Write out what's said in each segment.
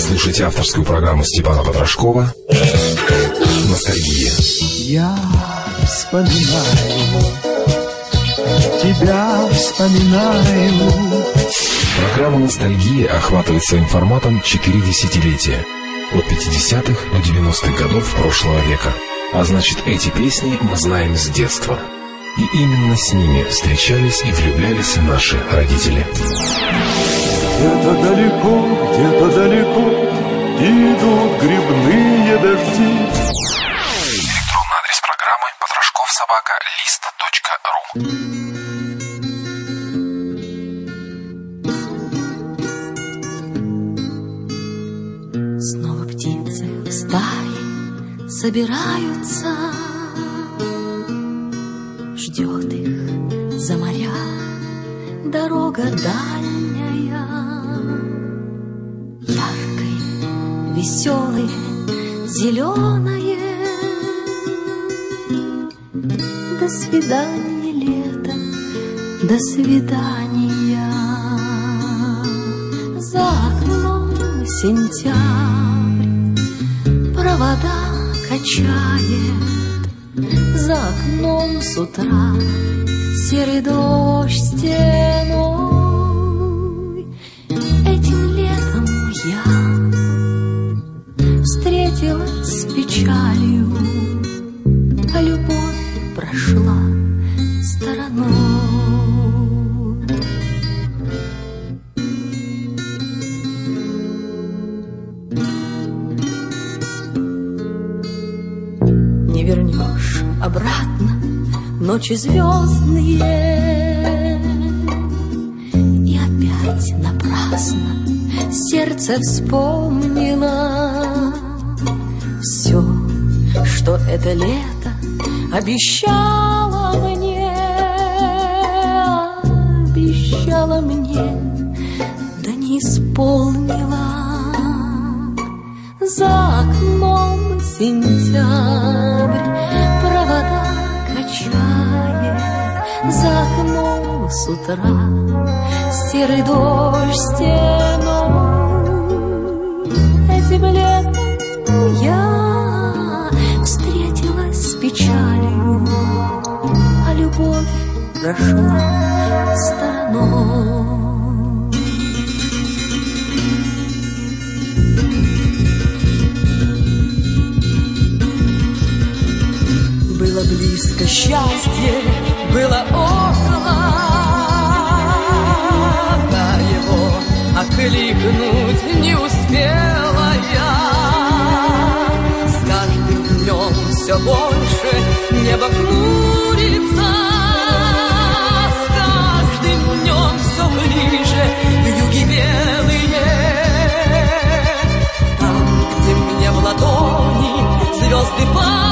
Слушайте авторскую программу Степана Потрошкова «Ностальгия». Я вспоминаю, тебя вспоминаю. Программа «Ностальгия» охватывает своим форматом четыре десятилетия. От 50-х до 90-х годов прошлого века. А значит, эти песни мы знаем с детства. И именно с ними встречались и влюблялись наши родители. Где-то далеко, где-то далеко идут грибные дожди. Электронный адрес программы потрошковсобака.лист.ру Снова птицы в стае собираются, Ждет их за моря дорога дальняя, веселой, зеленое. До свидания, лето, до свидания. За окном сентябрь провода качает, За окном с утра серый дождь стеной. Обратно ночи звездные. И опять напрасно сердце вспомнило все, что это лето обещало мне, обещало мне, да не исполнила. За окном сентябрь провода качает, За окном с утра серый дождь стеной. Этим летом я встретилась с печалью, А любовь прошла стороной. Близко счастье, было около, Да его окликнуть не успела я. С каждым днем все больше небо хмурится, С каждым днем все ближе юги белые. Там, где мне в ладони звезды падали,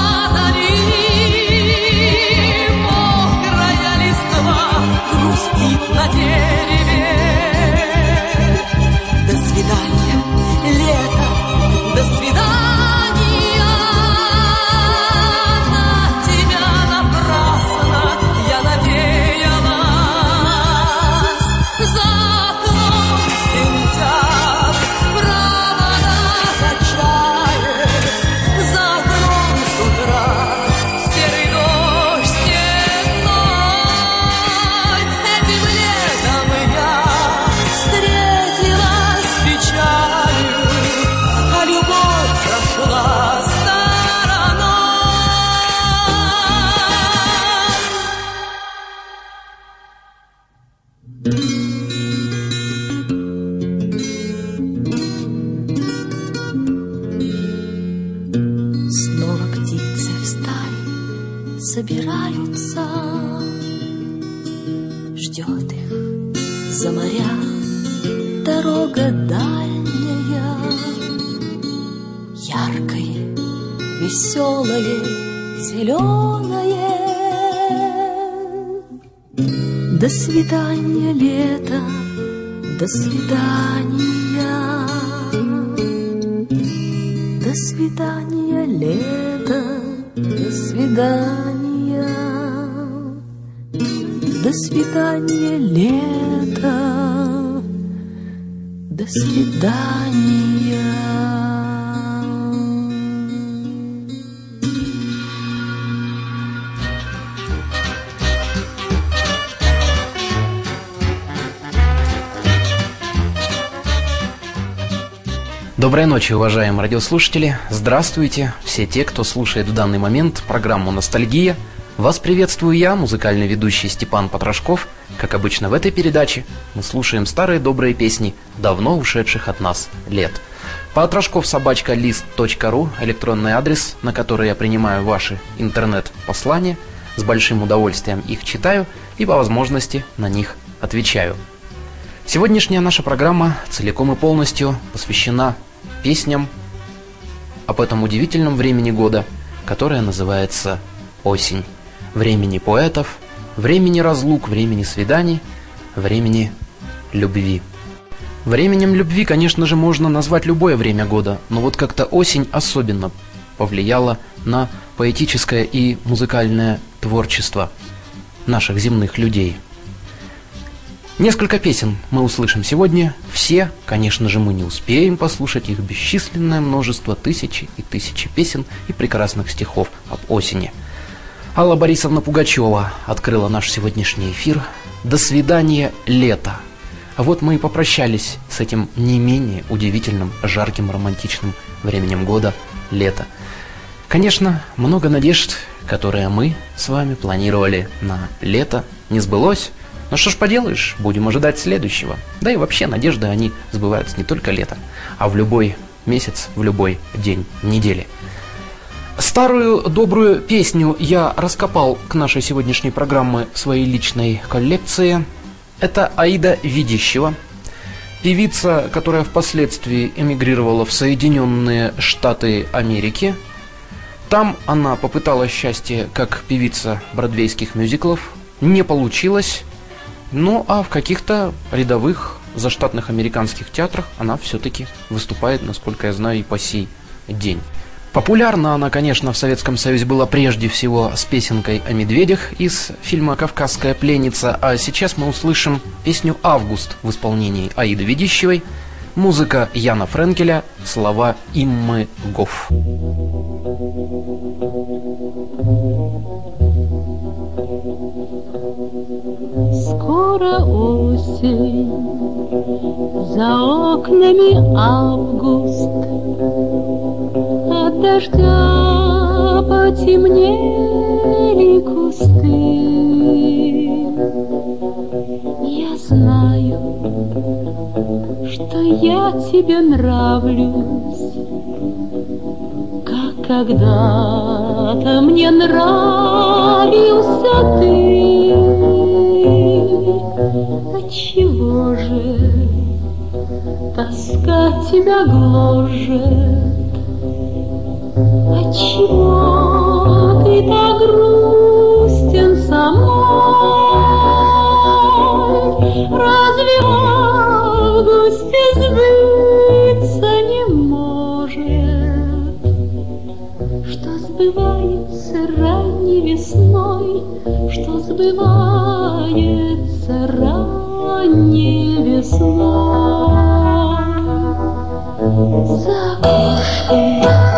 веселое, зеленое. До свидания, лето, до свидания. До свидания, лето, до свидания. До свидания, лето, До свидания. Доброй ночи, уважаемые радиослушатели. Здравствуйте, все те, кто слушает в данный момент программу «Ностальгия». Вас приветствую я, музыкальный ведущий Степан Потрошков. Как обычно в этой передаче мы слушаем старые добрые песни давно ушедших от нас лет. Потрошковсобачка.лист.ру – электронный адрес, на который я принимаю ваши интернет-послания. С большим удовольствием их читаю и по возможности на них отвечаю. Сегодняшняя наша программа целиком и полностью посвящена песням об этом удивительном времени года, которое называется осень. Времени поэтов, времени разлук, времени свиданий, времени любви. Временем любви, конечно же, можно назвать любое время года, но вот как-то осень особенно повлияла на поэтическое и музыкальное творчество наших земных людей – Несколько песен мы услышим сегодня. Все, конечно же, мы не успеем послушать их бесчисленное множество тысячи и тысячи песен и прекрасных стихов об осени. Алла Борисовна Пугачева открыла наш сегодняшний эфир. До свидания, лето. А вот мы и попрощались с этим не менее удивительным, жарким, романтичным временем года – лето. Конечно, много надежд, которые мы с вами планировали на лето, не сбылось – ну что ж поделаешь, будем ожидать следующего. Да и вообще надежды, они сбываются не только летом, а в любой месяц, в любой день недели. Старую добрую песню я раскопал к нашей сегодняшней программе в своей личной коллекции. Это Аида Видищева, певица, которая впоследствии эмигрировала в Соединенные Штаты Америки. Там она попыталась счастье как певица бродвейских мюзиклов. Не получилось. Ну, а в каких-то рядовых заштатных американских театрах она все-таки выступает, насколько я знаю, и по сей день. Популярна она, конечно, в Советском Союзе была прежде всего с песенкой о медведях из фильма «Кавказская пленница», а сейчас мы услышим песню «Август» в исполнении Аиды Ведищевой, музыка Яна Френкеля, слова Иммы Гофф. Скоро осень, за окнами август, От дождя потемнели кусты. Я знаю, что я тебе нравлюсь, Как когда-то мне нравился ты. Отчего же тоска тебя гложет? Отчего ты так грустен со мной? Разве в августе сбыться не может? Что сбывается ранней весной, что сбывается ранней весной. За окошком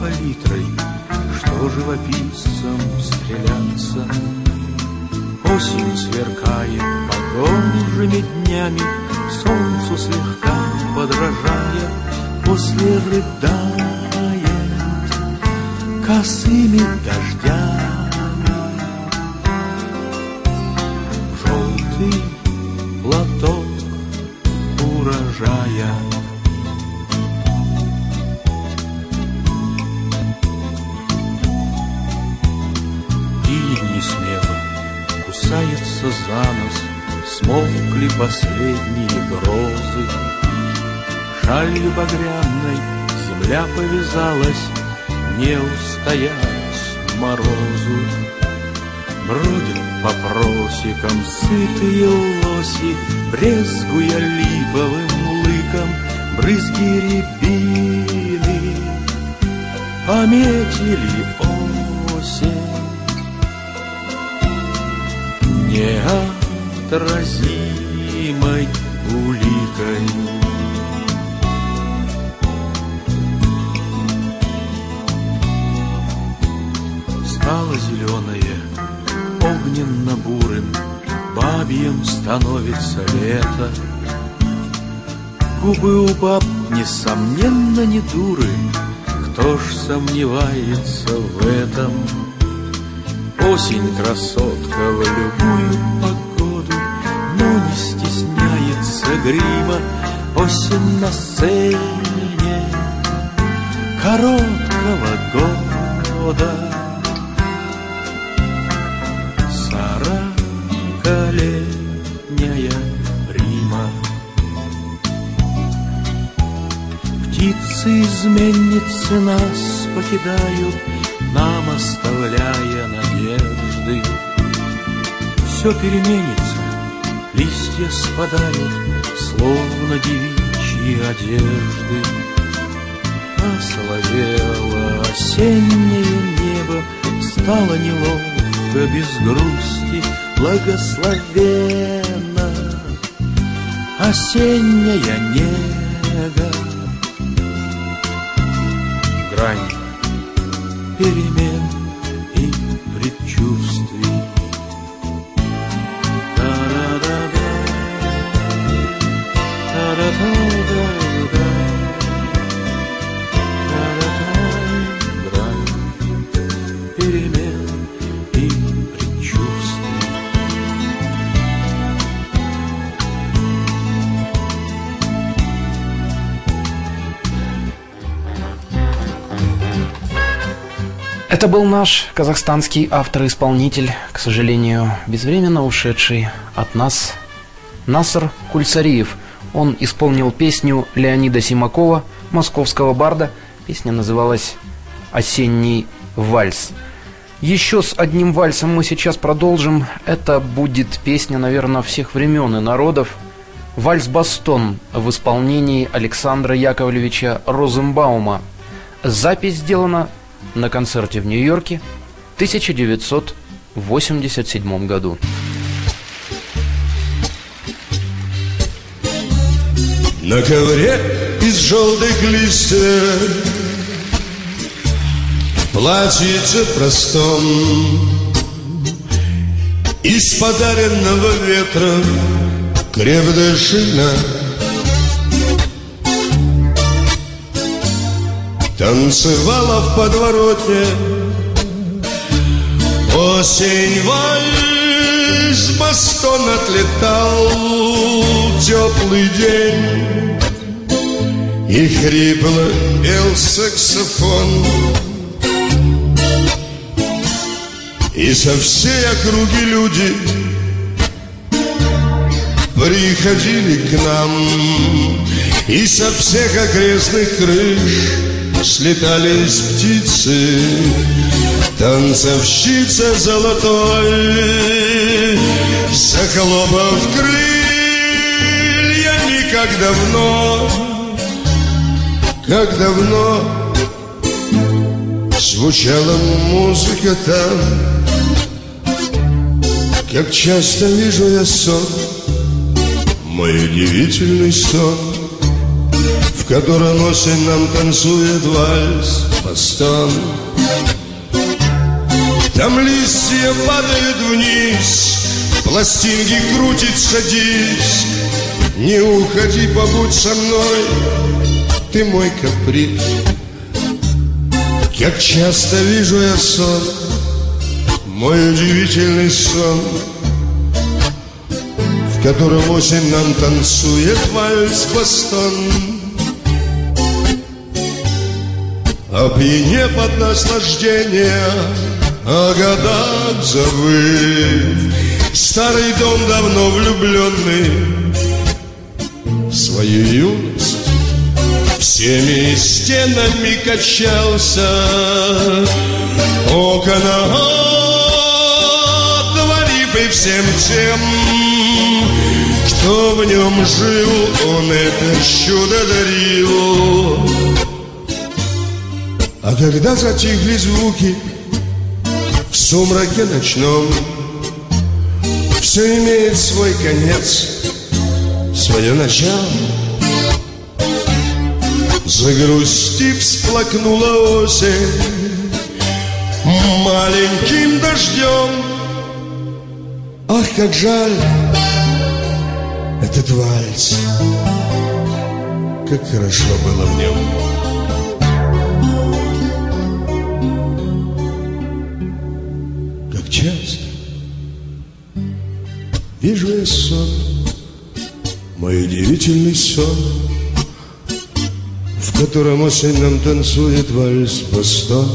палитрой, Что живописцам стреляться. Осень сверкает погожими днями, Солнцу слегка подражая, После рыдает косыми дождями. За нос, Смолкли последние грозы. Шалью багряной земля повязалась, Не устоять морозу. Бродят по просекам сытые лоси, Брезгуя липовым лыком брызги рябины. Пометили неотразимой уликой. Стало зеленое, огненно-бурым, Бабьем становится лето. Губы у баб, несомненно, не дуры, Кто ж сомневается в этом? Осень красотка в любую погоду, Но не стесняется грима Осень на сцене короткого года. Сорокалетняя Рима Птицы-изменницы нас покидают, Нам оставляя надежды. Все переменится, листья спадают, Словно девичьи одежды. Осоловело осеннее небо, Стало неловко без грусти, Благословенно осенняя нега. Грань перемен Это был наш казахстанский автор-исполнитель, к сожалению, безвременно ушедший от нас, Наср Кульсариев. Он исполнил песню Леонида Симакова, московского барда. Песня называлась «Осенний вальс». Еще с одним вальсом мы сейчас продолжим. Это будет песня, наверное, всех времен и народов. Вальс «Бастон» в исполнении Александра Яковлевича Розенбаума. Запись сделана на концерте в Нью-Йорке в 1987 году. На ковре из желтых листьев Платьице простом Из подаренного ветра Крепкая Танцевала в подворотне. Осень вальс Бастон отлетал Теплый день. И хрипло пел саксофон. И со всей округи люди Приходили к нам. И со всех окрестных крыш Слетались птицы Танцовщица золотой. Захлопав крыльями Как давно Как давно Звучала музыка там. Как часто вижу я сон, мой удивительный сон, Котором осень нам танцует вальс постон. Там листья падают вниз, пластинки крутит, садись, Не уходи, побудь со мной, ты мой каприз. Как часто вижу я сон, мой удивительный сон, в котором осень нам танцует вальс-бастон. Опьянев от наслаждения, о годах забыв, Старый дом давно влюбленный в свою юность Всеми стенами качался окна и всем тем, кто в нем жил, он это чудо дарил. А когда затихли звуки в сумраке ночном, все имеет свой конец, свое начало. Загрустив, всплакнула осень маленьким дождем Ах, как жаль этот вальс, как хорошо было в нем. Вижу я сон, мой удивительный сон, в котором осень нам танцует вальс постон.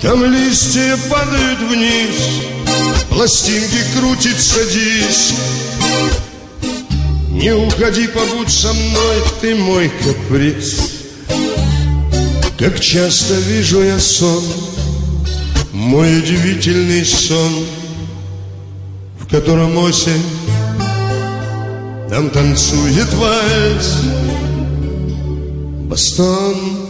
Там листья падают вниз, пластинки крутит, садись. Не уходи, побудь со мной, ты мой каприз. Как часто вижу я сон, мой удивительный сон, в котором осень нам танцует вальс, бастон.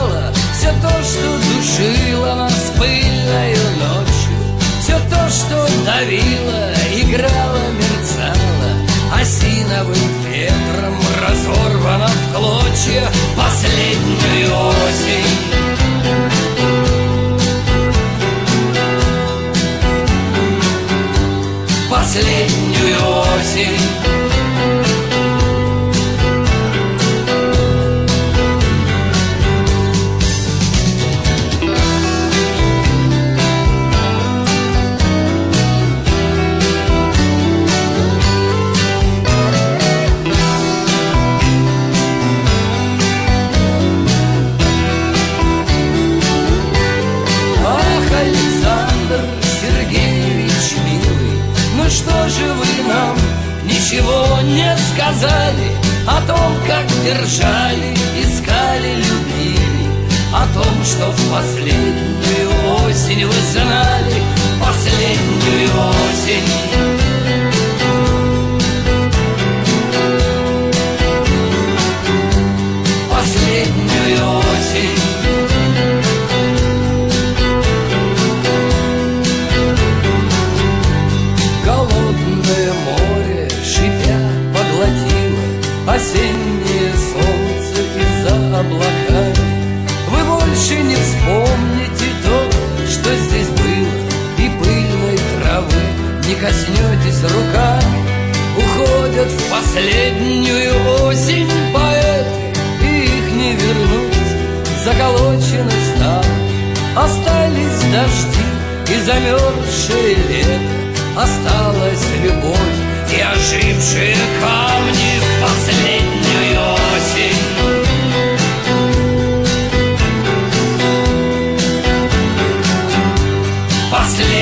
что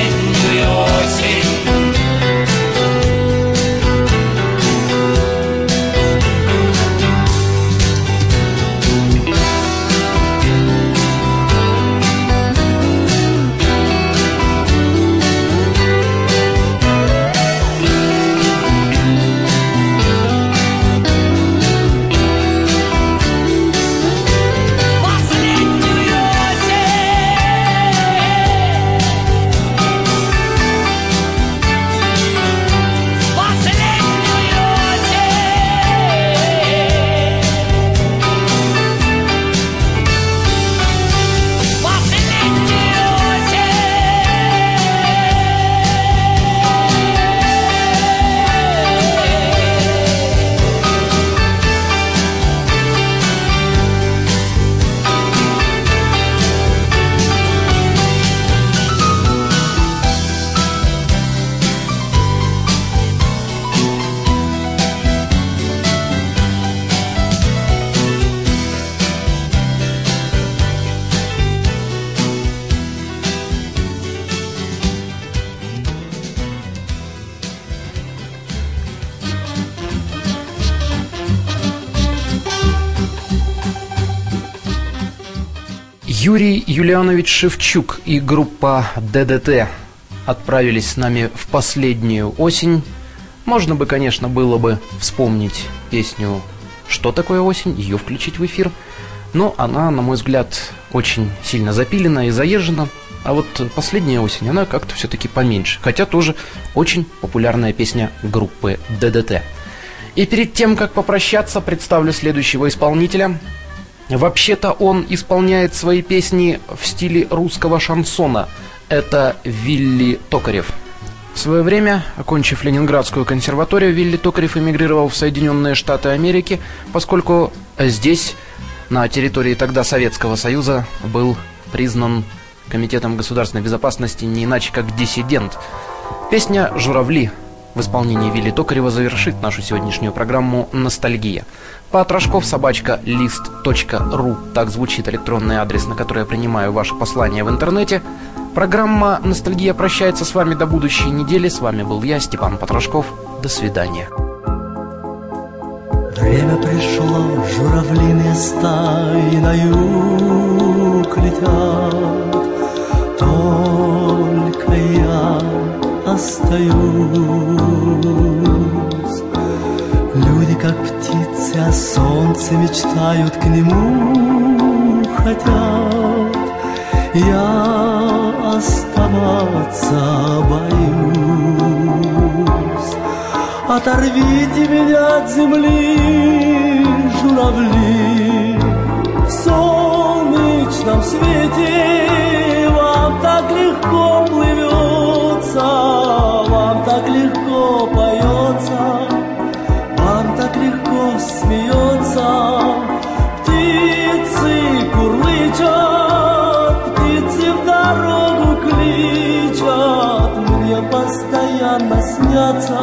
Последнюю Юрий Юлианович Шевчук и группа ДДТ отправились с нами в последнюю осень. Можно бы, конечно, было бы вспомнить песню «Что такое осень?», ее включить в эфир. Но она, на мой взгляд, очень сильно запилена и заезжена. А вот последняя осень, она как-то все-таки поменьше. Хотя тоже очень популярная песня группы ДДТ. И перед тем, как попрощаться, представлю следующего исполнителя. Вообще-то он исполняет свои песни в стиле русского шансона. Это Вилли Токарев. В свое время, окончив Ленинградскую консерваторию, Вилли Токарев эмигрировал в Соединенные Штаты Америки, поскольку здесь, на территории тогда Советского Союза, был признан Комитетом государственной безопасности не иначе как диссидент. Песня «Журавли» в исполнении Вилли Токарева завершит нашу сегодняшнюю программу «Ностальгия». Патрашков собачка лист.ру Так звучит электронный адрес, на который я принимаю ваши послания в интернете. Программа «Ностальгия» прощается с вами до будущей недели. С вами был я, Степан Патрашков. До свидания. Время пришло, журавлиные стаи на юг летят, остаюсь. Люди, как птицы, о солнце мечтают, к нему хотят. Я оставаться боюсь. Оторвите меня от земли, журавли, В солнечном свете вам так легко плывется, Вам так легко поется, Вам так легко смеется. Птицы курлычат, птицы в дорогу кличат, Мне постоянно снятся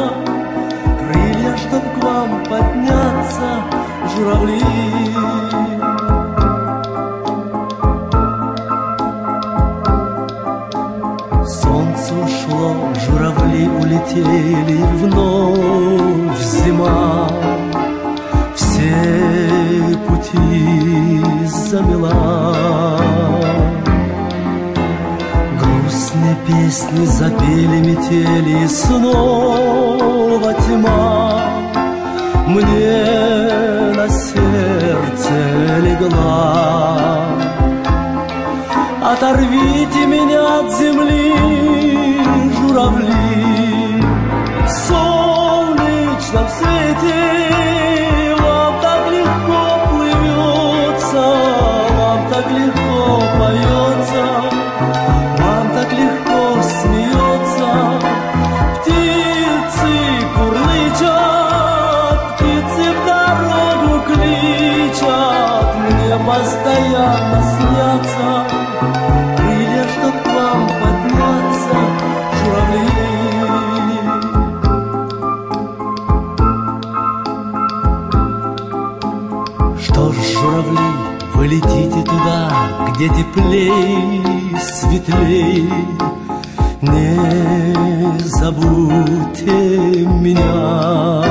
крылья, чтоб к вам подняться, журавли. Оторвите меня от земли, теплей, светлей. Не забудьте меня.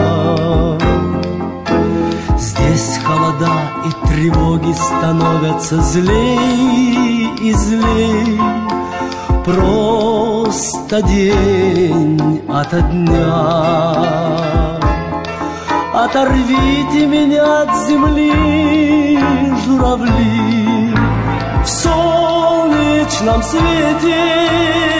Здесь холода и тревоги становятся злей и злей. Просто день ото дня. Оторвите меня от земли, журавли, солнечном свете